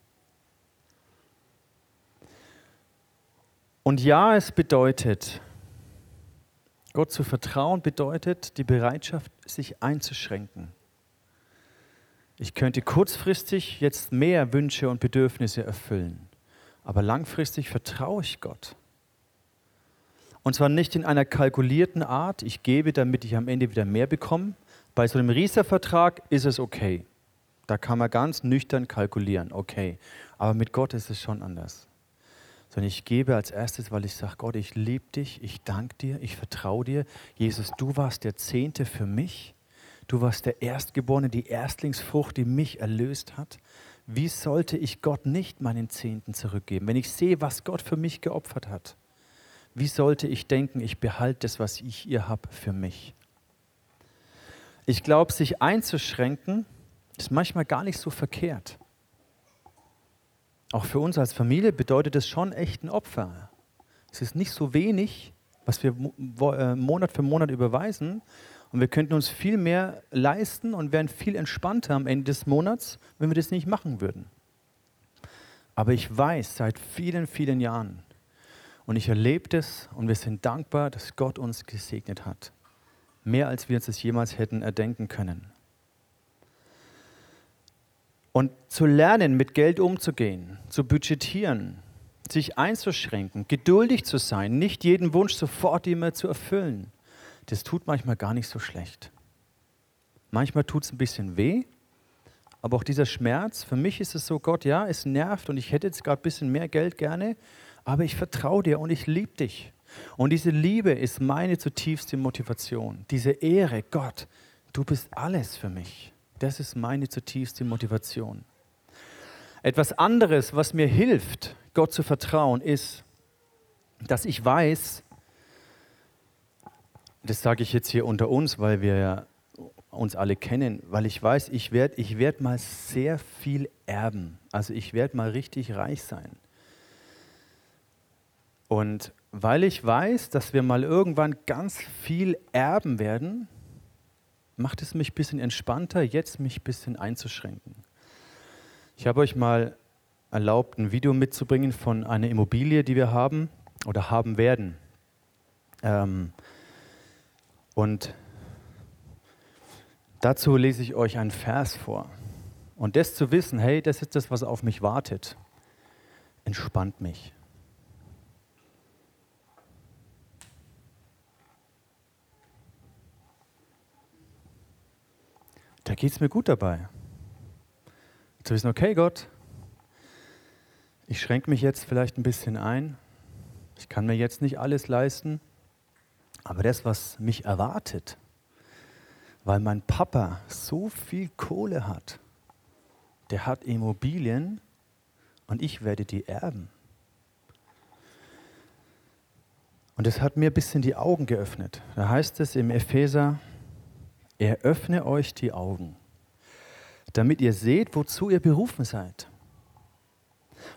Und ja, es bedeutet, Gott zu vertrauen bedeutet die Bereitschaft, sich einzuschränken. Ich könnte kurzfristig jetzt mehr Wünsche und Bedürfnisse erfüllen, aber langfristig vertraue ich Gott. Und zwar nicht in einer kalkulierten Art, ich gebe, damit ich am Ende wieder mehr bekomme. Bei so einem Riester-Vertrag ist es okay. Da kann man ganz nüchtern kalkulieren, okay. Aber mit Gott ist es schon anders sondern ich gebe als erstes, weil ich sage, Gott, ich liebe dich, ich danke dir, ich vertraue dir. Jesus, du warst der Zehnte für mich. Du warst der Erstgeborene, die Erstlingsfrucht, die mich erlöst hat. Wie sollte ich Gott nicht meinen Zehnten zurückgeben, wenn ich sehe, was Gott für mich geopfert hat? Wie sollte ich denken, ich behalte das, was ich ihr habe, für mich? Ich glaube, sich einzuschränken, ist manchmal gar nicht so verkehrt. Auch für uns als Familie bedeutet es schon echt ein Opfer. Es ist nicht so wenig, was wir äh, Monat für Monat überweisen. Und wir könnten uns viel mehr leisten und wären viel entspannter am Ende des Monats, wenn wir das nicht machen würden. Aber ich weiß seit vielen, vielen Jahren und ich erlebe das und wir sind dankbar, dass Gott uns gesegnet hat. Mehr als wir uns das jemals hätten erdenken können. Und zu lernen, mit Geld umzugehen, zu budgetieren, sich einzuschränken, geduldig zu sein, nicht jeden Wunsch sofort immer zu erfüllen, das tut manchmal gar nicht so schlecht. Manchmal tut es ein bisschen weh, aber auch dieser Schmerz, für mich ist es so, Gott, ja, es nervt und ich hätte jetzt gerade ein bisschen mehr Geld gerne, aber ich vertraue dir und ich liebe dich. Und diese Liebe ist meine zutiefste Motivation. Diese Ehre, Gott, du bist alles für mich. Das ist meine zutiefste Motivation. Etwas anderes, was mir hilft, Gott zu vertrauen, ist, dass ich weiß, das sage ich jetzt hier unter uns, weil wir ja uns alle kennen, weil ich weiß, ich werde ich werd mal sehr viel erben. Also ich werde mal richtig reich sein. Und weil ich weiß, dass wir mal irgendwann ganz viel erben werden, macht es mich ein bisschen entspannter, jetzt mich ein bisschen einzuschränken. Ich habe euch mal erlaubt, ein Video mitzubringen von einer Immobilie, die wir haben oder haben werden. Ähm, und dazu lese ich euch einen Vers vor. Und das zu wissen, hey, das ist das, was auf mich wartet, entspannt mich. Da geht es mir gut dabei. Zu wissen, okay, Gott, ich schränke mich jetzt vielleicht ein bisschen ein. Ich kann mir jetzt nicht alles leisten. Aber das, was mich erwartet, weil mein Papa so viel Kohle hat, der hat Immobilien und ich werde die erben. Und das hat mir ein bisschen die Augen geöffnet. Da heißt es im Epheser, er öffne euch die Augen, damit ihr seht, wozu ihr berufen seid,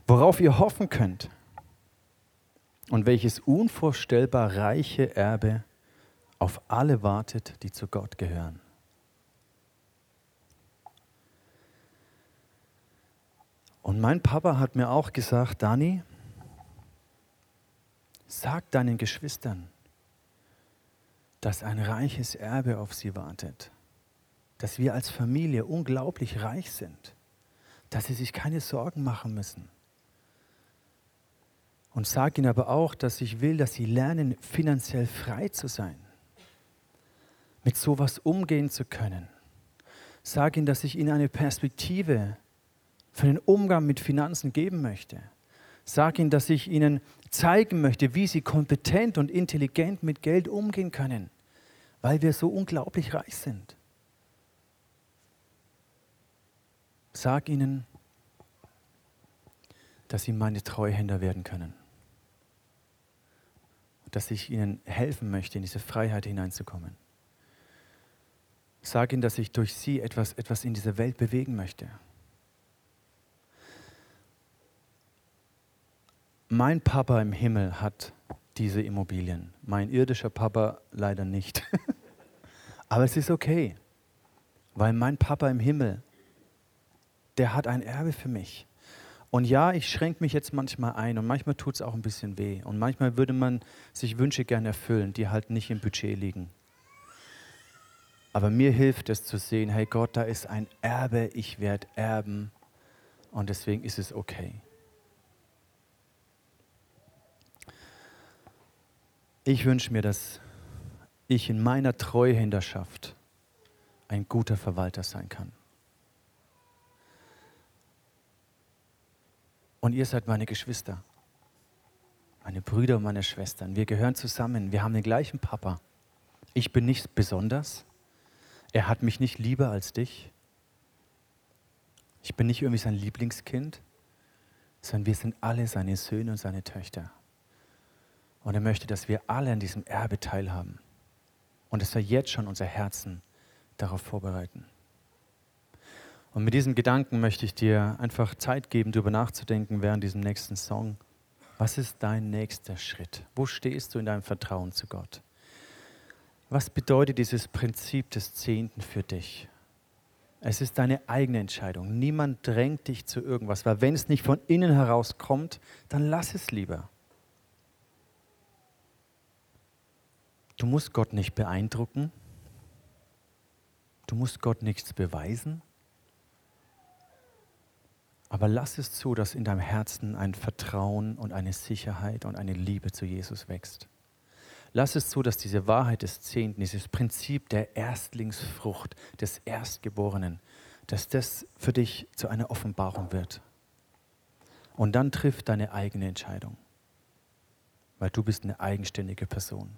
worauf ihr hoffen könnt und welches unvorstellbar reiche Erbe auf alle wartet, die zu Gott gehören. Und mein Papa hat mir auch gesagt, Dani, sag deinen Geschwistern, dass ein reiches Erbe auf sie wartet, dass wir als Familie unglaublich reich sind, dass sie sich keine Sorgen machen müssen. Und sag ihnen aber auch, dass ich will, dass sie lernen, finanziell frei zu sein, mit sowas umgehen zu können. Sag ihnen, dass ich ihnen eine Perspektive für den Umgang mit Finanzen geben möchte. Sag ihnen, dass ich ihnen zeigen möchte, wie sie kompetent und intelligent mit Geld umgehen können weil wir so unglaublich reich sind. Sag ihnen, dass sie meine Treuhänder werden können. Dass ich ihnen helfen möchte, in diese Freiheit hineinzukommen. Sag ihnen, dass ich durch sie etwas, etwas in dieser Welt bewegen möchte. Mein Papa im Himmel hat diese Immobilien. Mein irdischer Papa leider nicht. Aber es ist okay, weil mein Papa im Himmel, der hat ein Erbe für mich. Und ja, ich schränke mich jetzt manchmal ein und manchmal tut es auch ein bisschen weh. Und manchmal würde man sich Wünsche gerne erfüllen, die halt nicht im Budget liegen. Aber mir hilft es zu sehen, hey Gott, da ist ein Erbe, ich werde erben. Und deswegen ist es okay. Ich wünsche mir, dass ich in meiner Treuhänderschaft ein guter Verwalter sein kann. Und ihr seid meine Geschwister, meine Brüder und meine Schwestern. Wir gehören zusammen. Wir haben den gleichen Papa. Ich bin nicht besonders. Er hat mich nicht lieber als dich. Ich bin nicht irgendwie sein Lieblingskind, sondern wir sind alle seine Söhne und seine Töchter. Und er möchte, dass wir alle an diesem Erbe teilhaben. Und dass wir jetzt schon unser Herzen darauf vorbereiten. Und mit diesem Gedanken möchte ich dir einfach Zeit geben, darüber nachzudenken während diesem nächsten Song. Was ist dein nächster Schritt? Wo stehst du in deinem Vertrauen zu Gott? Was bedeutet dieses Prinzip des Zehnten für dich? Es ist deine eigene Entscheidung. Niemand drängt dich zu irgendwas, weil wenn es nicht von innen heraus kommt, dann lass es lieber. Du musst Gott nicht beeindrucken. Du musst Gott nichts beweisen. Aber lass es zu, dass in deinem Herzen ein Vertrauen und eine Sicherheit und eine Liebe zu Jesus wächst. Lass es zu, dass diese Wahrheit des Zehnten, dieses Prinzip der Erstlingsfrucht, des Erstgeborenen, dass das für dich zu einer Offenbarung wird. Und dann triff deine eigene Entscheidung, weil du bist eine eigenständige Person.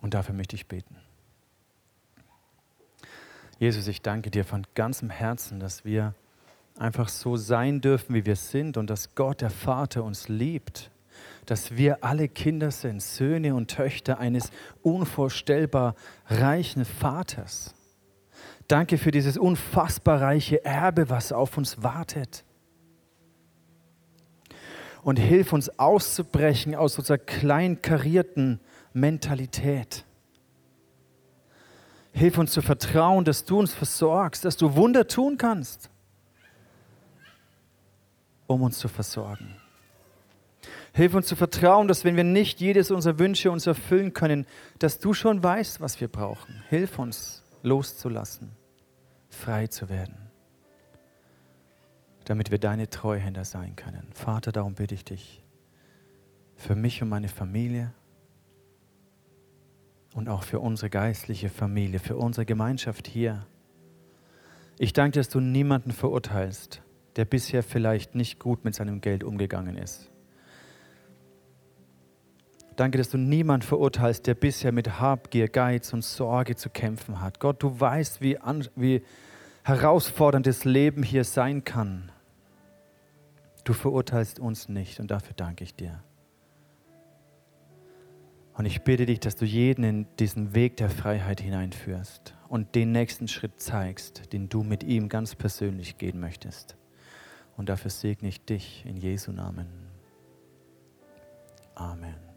Und dafür möchte ich beten. Jesus, ich danke dir von ganzem Herzen, dass wir einfach so sein dürfen, wie wir sind und dass Gott, der Vater, uns liebt, dass wir alle Kinder sind, Söhne und Töchter eines unvorstellbar reichen Vaters. Danke für dieses unfassbar reiche Erbe, was auf uns wartet. Und hilf uns auszubrechen aus unserer kleinkarierten Mentalität. Hilf uns zu vertrauen, dass du uns versorgst, dass du Wunder tun kannst, um uns zu versorgen. Hilf uns zu vertrauen, dass wenn wir nicht jedes unserer Wünsche uns erfüllen können, dass du schon weißt, was wir brauchen. Hilf uns loszulassen, frei zu werden, damit wir deine Treuhänder sein können. Vater, darum bitte ich dich, für mich und meine Familie, und auch für unsere geistliche Familie, für unsere Gemeinschaft hier. Ich danke, dass du niemanden verurteilst, der bisher vielleicht nicht gut mit seinem Geld umgegangen ist. Danke, dass du niemanden verurteilst, der bisher mit Habgier, Geiz und Sorge zu kämpfen hat. Gott, du weißt, wie, an, wie herausfordernd das Leben hier sein kann. Du verurteilst uns nicht und dafür danke ich dir. Und ich bitte dich, dass du jeden in diesen Weg der Freiheit hineinführst und den nächsten Schritt zeigst, den du mit ihm ganz persönlich gehen möchtest. Und dafür segne ich dich in Jesu Namen. Amen.